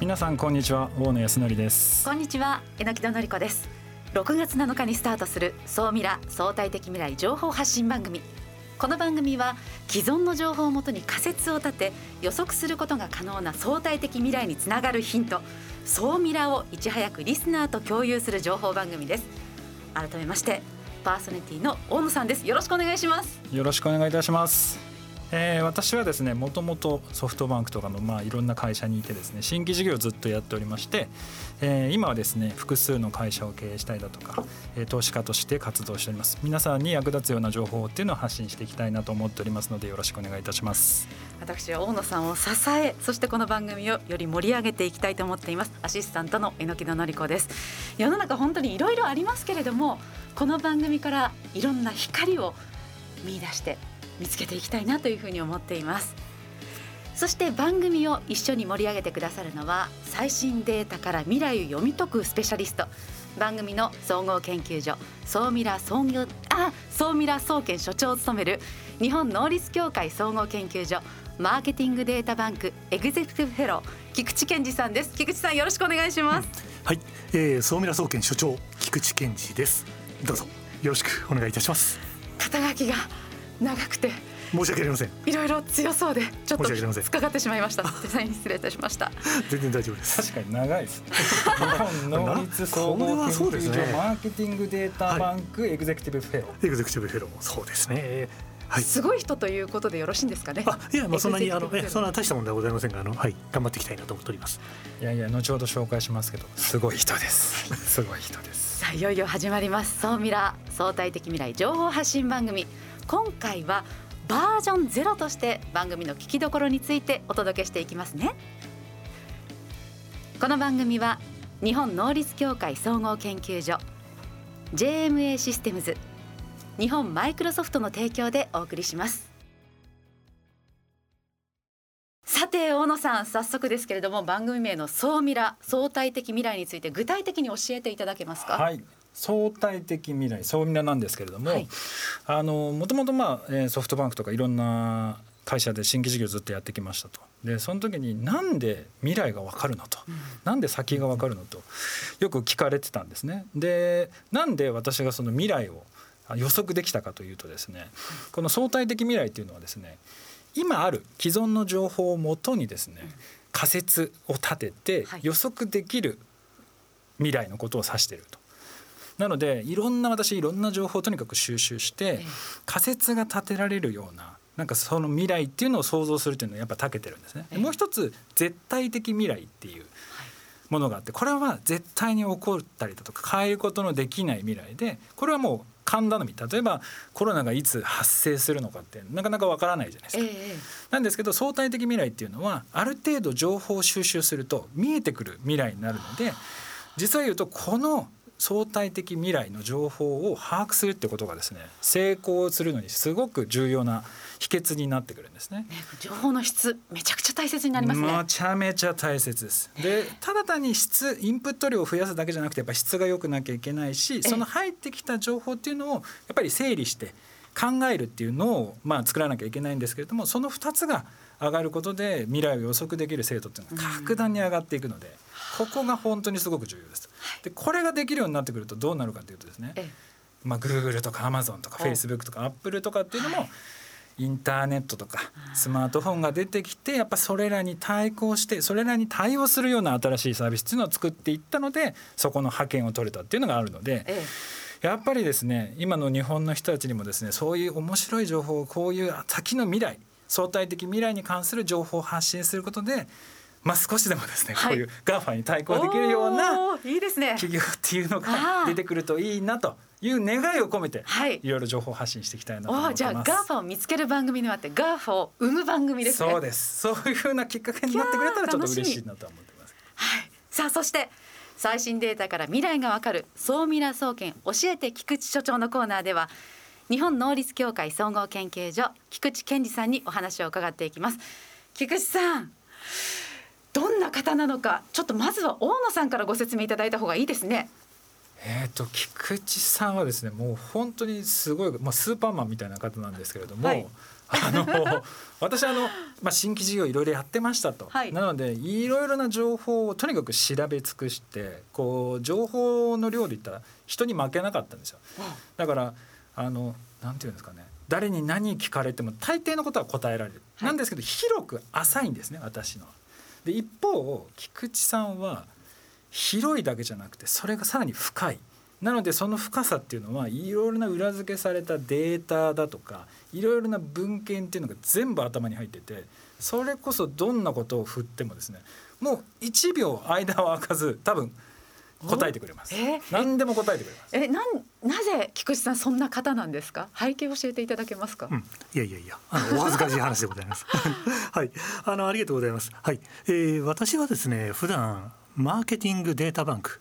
皆さんこんにちは。大野康則です。こんにちは。榎木戸典子です。6月7日にスタートする総ミラ相対的未来情報発信番組。この番組は既存の情報をもとに仮説を立て予測することが可能な相対的未来につながるヒント総ミラをいち早くリスナーと共有する情報番組です。改めましてパーソナリティの大野さんです。よろしくお願いします。よろしくお願いいたしますえー、私はですねもともとソフトバンクとかの、まあ、いろんな会社にいてですね新規事業をずっとやっておりまして、えー、今はですね複数の会社を経営したいだとか、えー、投資家として活動しております。皆さんに役立つような情報っていうのを発信していきたいなと思っておりますのでよろしくお願いいたします。私は大野さんを支えそしてこの番組をより盛り上げていきたいと思っています。アシスタントの榎田典子です。世の中本当にいろいろありますけれどもこの番組からいろんな光を見出して見つけていきたいなというふうに思っています。そして番組を一緒に盛り上げてくださるのは最新データから未来を読み解くスペシャリスト。番組の総合研究所総ミラ総業あ総ミラ総研所長を務める日本能率協会総合研究所マーケティングデータバンクエグゼクティブフェロー菊池健二さんです。菊池さんよろしくお願いします、うん、はい、えー、ソウミラ総研所長菊池健司です。どうぞよろしくお願いいたします。肩書きが長くて。申し訳ありません。いろいろ強そうでちょっと突っかかってしまいました。デザイン失礼いたしました。全然大丈夫です。確かに長いです。日本能率総合研究所、ね、マーケティングデータバンク、エグゼクティブフェロー。エグゼクティブフェロー。そうですね。はい、すごい人ということでよろしいんですかね？あいや、まあ、そんなに、あの、え、そんな大したものではございませんが、あの、はい、頑張っていきたいなと思っております。いやいや、後ほど紹介しますけど、すごい人です。すごい人です。さあ、いよいよ始まります。総ミラ相対的未来情報発信番組。今回はバージョンゼロとして番組の聞きどころについてお届けしていきますね。この番組は日本能率協会総合研究所 JMA システムズ日本マイクロソフトの提供でお送りします。さて大野さん早速ですけれども番組名の総ミラ相対的未来について具体的に教えていただけますか？はい。相対的未来総ミラなんですけれども、はい、あのもともとまあソフトバンクとかいろんな会社で新規事業ずっとやってきましたと。でその時になんで未来が分かるのと、うん、なんで先が分かるのと？よく聞かれてたんですね。でなんで私がその未来を予測できたかというとですねこの相対的未来っていうのはですね今ある既存の情報をもとにですね仮説を立てて予測できる未来のことを指していると。なのでいろんな私いろんな情報をとにかく収集して仮説が立てられるようななんかその未来っていうのを想像するっていうのはやっぱ長けてるんですね。もう一つ絶対的未来っていうものがあってこれは絶対に起こったりだとか変えることのできない未来でこれはもう勘頼み。例えばコロナがいつ発生するのかってなかなかわからないじゃないですか。えなんですけど相対的未来っていうのはある程度情報を収集すると見えてくる未来になるので実は言うとこの相対的未来の情報を把握するってことがですね成功するのにすごく重要な秘訣になってくるんですね。ね情報の質めちゃくちゃ大切になりますね。めちゃめちゃ大切です。でただ単に質インプット量を増やすだけじゃなくてやっぱ質が良くなきゃいけないしその入ってきた情報っていうのをやっぱり整理して考えるっていうのをまあ作らなきゃいけないんですけれどもその2つが上がることで未来を予測できる精度っていうのは格段に上がっていくので。ここが本当にすごく重要です。でこれができるようになってくるとどうなるかというとですね、まあ、Google とか Amazon とか Facebook とか Apple とかっていうのも、インターネットとかスマートフォンが出てきてやっぱそれらに対抗してそれらに対応するような新しいサービスっていうのを作っていったのでそこの覇権を取れたっていうのがあるので。やっぱりですね今の日本の人たちにもですねそういう面白い情報をこういう先の未来相対的未来に関する情報を発信することでまあ、少しでもですね、はい、こういう GAFA に対抗できるようないいですね企業っていうのが出てくるといいなという願いを込めて、はい、いろいろ情報発信していきたいなと思います。じゃあ GAFA を見つける番組であって GAFA を生む番組ですね。そうです。そういうふうなきっかけになってくれたらちょっと嬉しいなと思ってます。はい。さあそして最新データから未来がわかる総ミラ総研教えて菊池所長のコーナーでは日本能率協会総合研究所菊池健二さんにお話を伺っていきます。菊池さん。どんな方なのかちょっとまずは大野さんからご説明いただいた方がいいですね。えーと、菊池さんはですねもう本当にすごい、まあ、スーパーマンみたいな方なんですけれども、はい、あの 私あの、まあ、新規事業いろいろやってましたと、はいなのでいろいろな情報をとにかく調べ尽くしてこう情報の量で言ったら人に負けなかったんですよだからあのなんていうんですかね。誰に何聞かれても大抵のことは答えられる、はい。なんですけど広く浅いんですね私の。は。で一方菊池さんは広いだけじゃなくてそれがさらに深い。なのでその深さっていうのはいろいろな裏付けされたデータだとかいろいろな文献っていうのが全部頭に入っててそれこそどんなことを振ってもですねもう1秒間は空かず多分答えてくれます。何でも答えてくれます。えなんなぜ菊池さんそんな方なんですか？背景を教えていただけますか、うん、いやいやいや、あのお恥ずかしい話でございます。はい、あのありがとうございます。はい、えー私はですね、普段マーケティングデータバンク、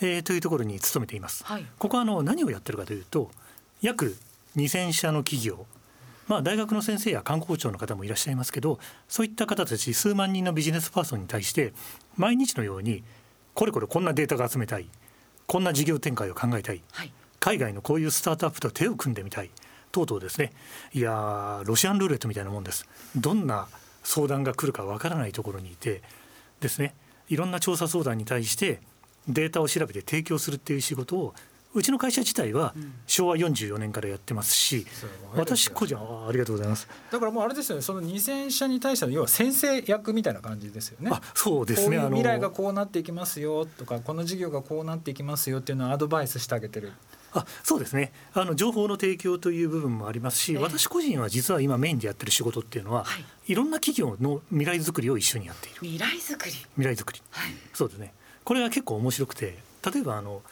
えーというところに勤めています。はい。ここはあの何をやってるかというと、約2000社の企業。まあ、大学の先生や観光庁の方もいらっしゃいますけどそういった方たち数万人のビジネスパーソンに対して毎日のようにこれこれこんなデータが集めたい。こんな事業展開を考えたい。はい。海外のこういうスタートアップと手を組んでみたい。等々ですね。いやーロシアンルーレットみたいなもんです。どんな相談が来るかわからないところにいて。ですね。いろんな調査相談に対してデータを調べて提供するっていう仕事をうちの会社自体は昭和44年からやってますし、すごいですよ私個人あーありがとうございます。だからもうあれですよねその2000社に対しての要は先生役みたいな感じですよね。あそうですね。こういう未来がこうなっていきますよとかこの事業がこうなっていきますよっていうのをアドバイスしてあげてる。あそうですね。あの情報の提供という部分もありますし、ええ。私個人は実は今メインでやってる仕事っていうのは、はい。い、ろんな企業の未来づくりを一緒にやっている。未来づくり。未来づくり。はい。そうですね。これが結構面白くて例えばあの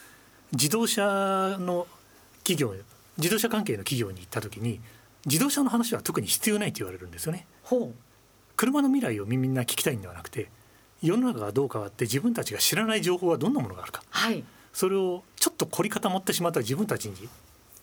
自動車の企業自動車関係の企業に行った時に自動車の話は特に必要ないと言われるんですよね。ほ車の未来をみんな聞きたいんではなくて世の中がどう変わって自分たちが知らない情報はどんなものがあるか。はい。それをちょっと凝り固まってしまった自分たちに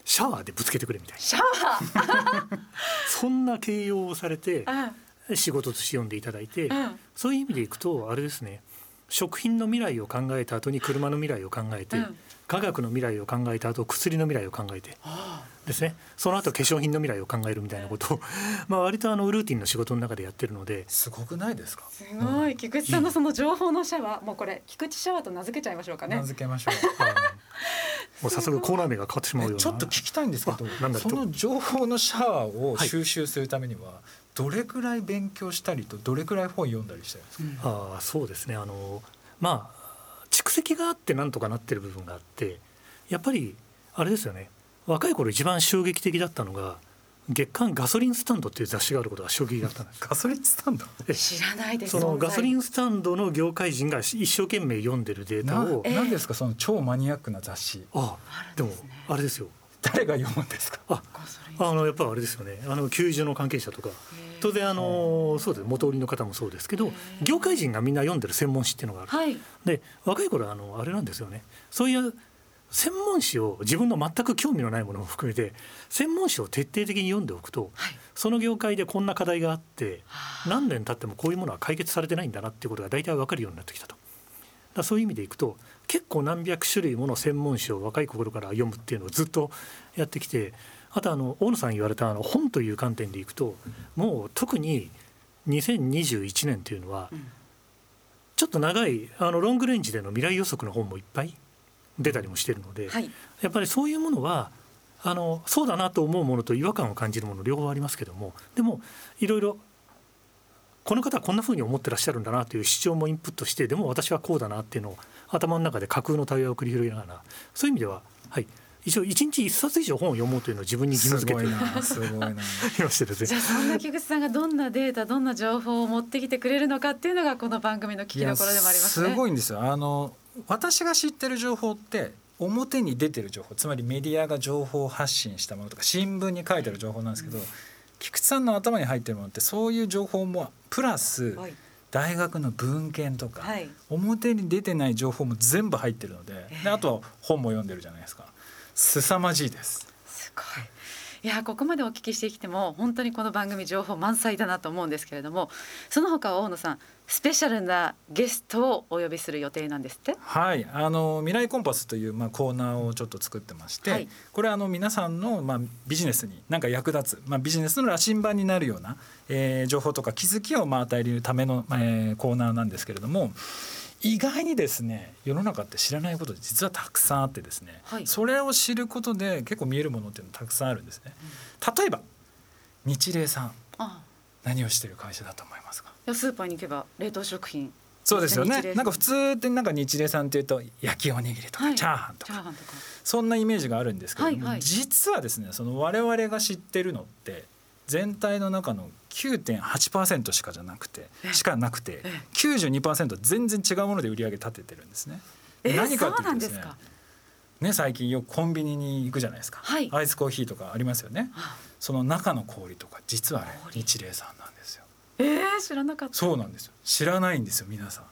シャワーでぶつけてくれみたいな。シャワ そんな形容をされてー仕事として読んでいただいて、うんうん。そういう意味でいくとあれですね食品の未来を考えた後に車の未来を考えて、うん。科学の未来を考えた後薬の未来を考えて。あですね。その後化粧品の未来を考えるみたいなことを、まあ、割とあのルーティンの仕事の中でやってるので。すごくないですか？すごい。菊池さんのその情報のシャワーもうこれ菊池シャワーと名付けちゃいましょうかね。名付けましょう。もう早速コーナー名が変わってしまうような。えちょっと聞きたいんですけどあなんだその情報のシャワーをはい。収集するためにはどれくらい勉強したりとどれくらい本読んだりしてるんですか？ああそうですね。あのまあ蓄積があってなんとかなってる部分があってやっぱりあれですよね。若い頃一番衝撃的だったのが月刊ガソリンスタンドっていう雑誌があることが衝撃だったんです。ガソリンスタンド？知らないです。そのガソリンンスタンドの業界人が一生懸命読んでるデータなをえ何ですか？その超マニアックな雑誌。あでもあれですよ誰が読むんですか？ああのやっぱりあれですよね。あの給油の関係者とか。当然あのそうです元売りの方もそうですけど業界人がみんな読んでる専門誌っていうのがある。はい。で若い頃はあのあれなんですよね。そういう専門誌を自分の全く興味のないものも含めて専門誌を徹底的に読んでおくとはい。その業界でこんな課題があって何年経ってもこういうものは解決されてないんだなっていうことが大体分かるようになってきたと。だそういう意味でいくと結構何百種類もの専門誌を若い頃から読むっていうのをずっとやってきてあとあの大野さん言われたあの本という観点でいくともう特に2021年というのはうんちょっと長いあのロングレンジでの未来予測の本もいっぱい出たりもしてるので、はい。やっぱりそういうものはあのそうだなと思うものと違和感を感じるもの両方ありますけどもでもいろいろこの方はこんなふうに思ってらっしゃるんだなという主張もインプットしてでも私はこうだなっていうのを頭の中で架空の対話を繰り広げながらそういう意味では、はい、一応一日一冊以上本を読もうというのを自分に義務す付けていごいな。すごいな。ま してですね。じゃあそんな菊池さんがどんなデータどんな情報を持ってきてくれるのかっていうのがこの番組の聞きどころでもありますね。すごいんですよあの私が知ってる情報って表に出てる情報つまりメディアが情報を発信したものとか新聞に書いてる情報なんですけど、菊池さんの頭に入ってるものってそういう情報もプラスはい大学の文献とか、はい表に出てない情報も全部入ってるので,、ええであとは本も読んでるじゃないですか凄まじいです。すごい。いやここまでお聞きしてきても本当にこの番組情報満載だなと思うんですけれどもその他大野さんスペシャルなゲストをお呼びする予定なんですって？はいあの未来コンパスという、まあ、コーナーをちょっと作ってまして、はい、これはあの皆さんの、まあ、ビジネスになんか役立つ、まあ、ビジネスの羅針盤になるような、えー、情報とか気づきをまあ与えるための、えー、コーナーなんですけれども意外にですね世の中って知らないこと実はたくさんあってですね、はい、それを知ることで結構見えるものっていうのたくさんあるんですね。例えば日霊さん何をしてる会社だと思いますか？スーパーに行けば冷凍食品。そうですよね。なんか普通ってなんか日霊さんっていうと焼きおにぎりとかチャーハンとか,、そんなイメージがあるんですけども、はいはい、実はですねその我々が知ってるのって全体の中の9.8%しかじゃなくてしかなくて92%全然違うもので売り上げ立ててるんですね。何かっていうとですねね最近よくコンビニに行くじゃないですか、はい、アイスコーヒーとかありますよね。その中の氷とか実はあれ日霊さんなんですよ。えー、知らなかった。そうなんですよ。知らないんですよ皆さん。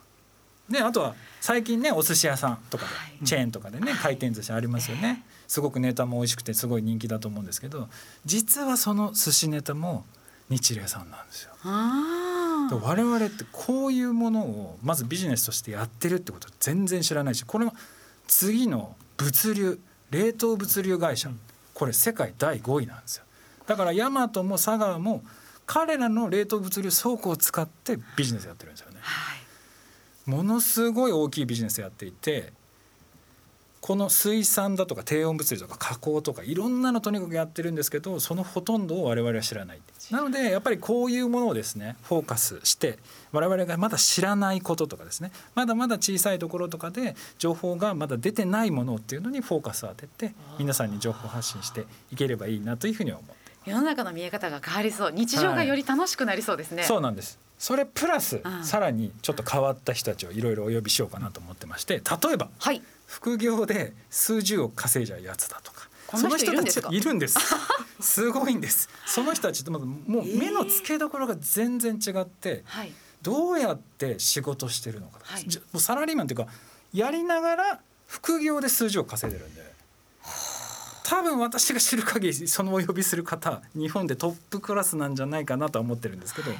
であとは最近ねお寿司屋さんとかで、はい、チェーンとかでね回転寿司ありますよね。すごくネタも美味しくてすごい人気だと思うんですけど実はその寿司ネタも日霊さんなんですよ。我々ってこういうものをまずビジネスとしてやってるってこと全然知らないしこれは次の物流冷凍物流会社これ世界第5位なんですよ。だからヤマトも佐川も彼らの冷凍物流倉庫を使ってビジネスやってるんですよね、はい、ものすごい大きいビジネスやっていてこの水産だとか低温物流とか加工とかいろんなのとにかくやってるんですけどそのほとんどを我々は知らない。なのでやっぱりこういうものをですねフォーカスして我々がまだ知らないこととかですねまだまだ小さいところとかで情報がまだ出てないものっていうのにフォーカスを当てて皆さんに情報発信していければいいなというふうに思って世の中の見え方が変わりそう。日常がより楽しくなりそうですね、はい、そうなんですそれプラスさらにちょっと変わった人たちをいろいろお呼びしようかなと思ってまして例えば、はい、副業で数十億稼いじゃうやつだとか？その人たちいるんです。すごいんです。その人たちってもう目の付けどころが全然違って、えー、どうやって仕事してるのか、はい、もうサラリーマンっていうかやりながら副業で数十億稼いでるんで。多分私が知る限りそのお呼びする方日本でトップクラスなんじゃないかなとは思ってるんですけど、はい、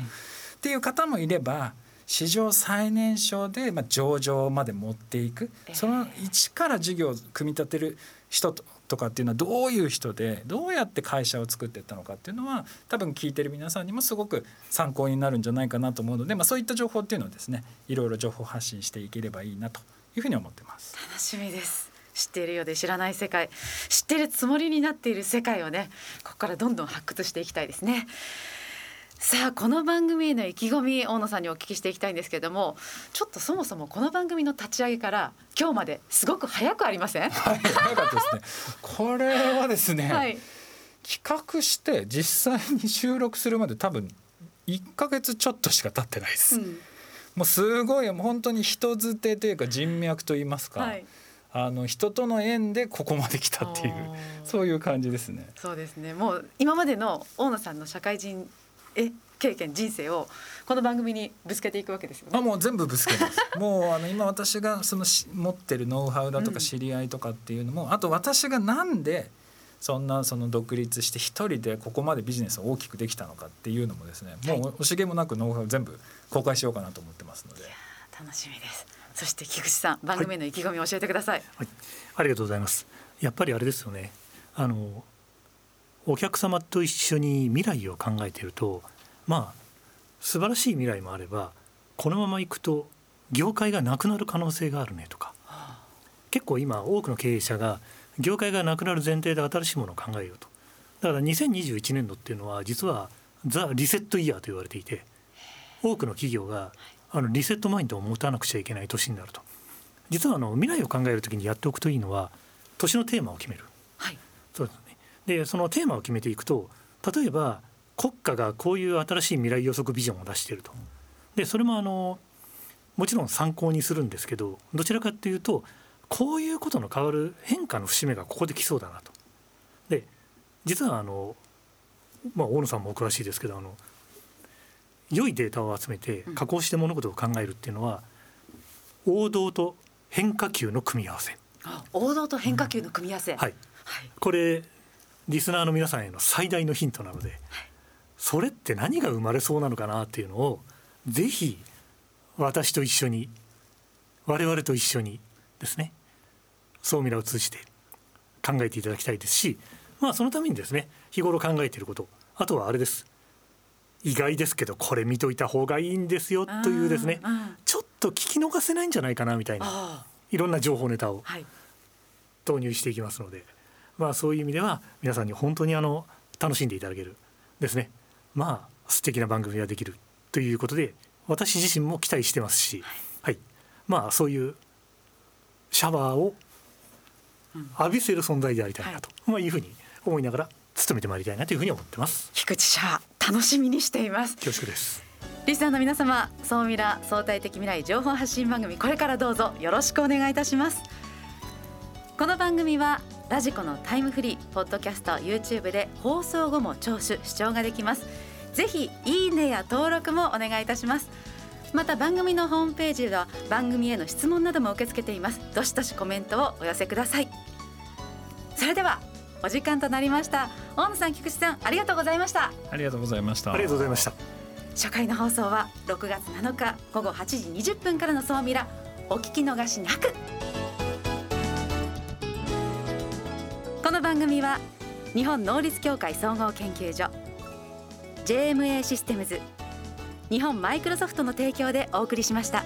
っていう方もいれば史上最年少でまあ上場まで持っていく、その一から事業を組み立てる人とかっていうのはどういう人でどうやって会社を作っていったのかっていうのは多分聞いてる皆さんにもすごく参考になるんじゃないかなと思うので、まあ、そういった情報っていうのをですねいろいろ情報発信していければいいなというふうに思ってます。楽しみです知っているようで知らない世界知っているつもりになっている世界をねここからどんどん発掘していきたいですね。さあこの番組への意気込み大野さんにお聞きしていきたいんですけれどもちょっとそもそもこの番組の立ち上げから今日まですごく早くありません、はい、早かったですね。これはですね、はい、企画して実際に収録するまで多分1か月ちょっとしか経ってないです、うん、もうすごい本当に人づてというか人脈といいますか、はい。あの人との縁でここまで来たっていうそういう感じですね。そうですね。もう今までの大野さんの社会人え経験人生をこの番組にぶつけていくわけですよね。あもう全部ぶつけます。もうあの今私がその持ってるノウハウだとか知り合いとかっていうのも、うん、あと私がなんでそんなその独立して一人でここまでビジネスを大きくできたのかっていうのもですね、もう惜しげもなくノウハウ全部公開しようかなと思ってますので。楽しみです。そして菊池さん番組の意気込みを教えてください、はい、ありがとうございます。やっぱりあれですよね。あのお客様と一緒に未来を考えているとまあ素晴らしい未来もあればこのままいくと業界がなくなる可能性があるねとか結構今多くの経営者が業界がなくなる前提で新しいものを考えようと。だから2021年度っていうのは実はザ・リセットイヤーと言われていて多くの企業があのリセットマインドを持たなくちゃいけない年になると。実はあの未来を考える時にやっておくといいのは年のテーマを決める、はい、そうでそのテーマを決めていくと例えば国家がこういう新しい未来予測ビジョンを出していると。でそれもあのもちろん参考にするんですけどどちらかっていうとこういうことの変わる変化の節目がここで来そうだなと。で実はあの、まあ、大野さんもお詳しいですけどあの良いデータを集めて加工して物事を考えるっていうのは、王道と変化球の組み合わせ。王道と変化球の組み合わせ、はい、これリスナーの皆さんへの最大のヒントなのでそれって何が生まれそうなのかなっていうのをぜひ私と一緒に我々と一緒にですね総ミラを通じて考えていただきたいですしまあそのためにですね日頃考えていることあとはあれです。意外ですけどこれ見といた方がいいんですよというですねちょっと聞き逃せないんじゃないかなみたいないろんな情報ネタを導入していきますので、まあそういう意味では皆さんに本当にあの楽しんでいただけるですね。まあ素敵な番組ができるということで私自身も期待してますし、はい、まあそういうシャワーを浴びせる存在でありたいなと、まあいうふうに思いながら努めてまいりたいなというふうに思ってます。菊池シャワー楽しみにしています。恐縮です。リスナーの皆様総ミラ相対的未来情報発信番組これからどうぞよろしくお願いいたします。この番組はラジコのタイムフリーポッドキャスト YouTube で放送後も聴取視聴ができます。ぜひいいねや登録もお願いいたします。また番組のホームページでは番組への質問なども受け付けています。どしどしコメントをお寄せください。それではお時間となりました。大野さん菊池さんありがとうございました。ありがとうございました。ありがとうございました。初回の放送は6月7日午後8時20分からの総ミラお聞き逃しなく番組は日本能率協会総合研究所 JMA システムズ日本マイクロソフトの提供でお送りしました。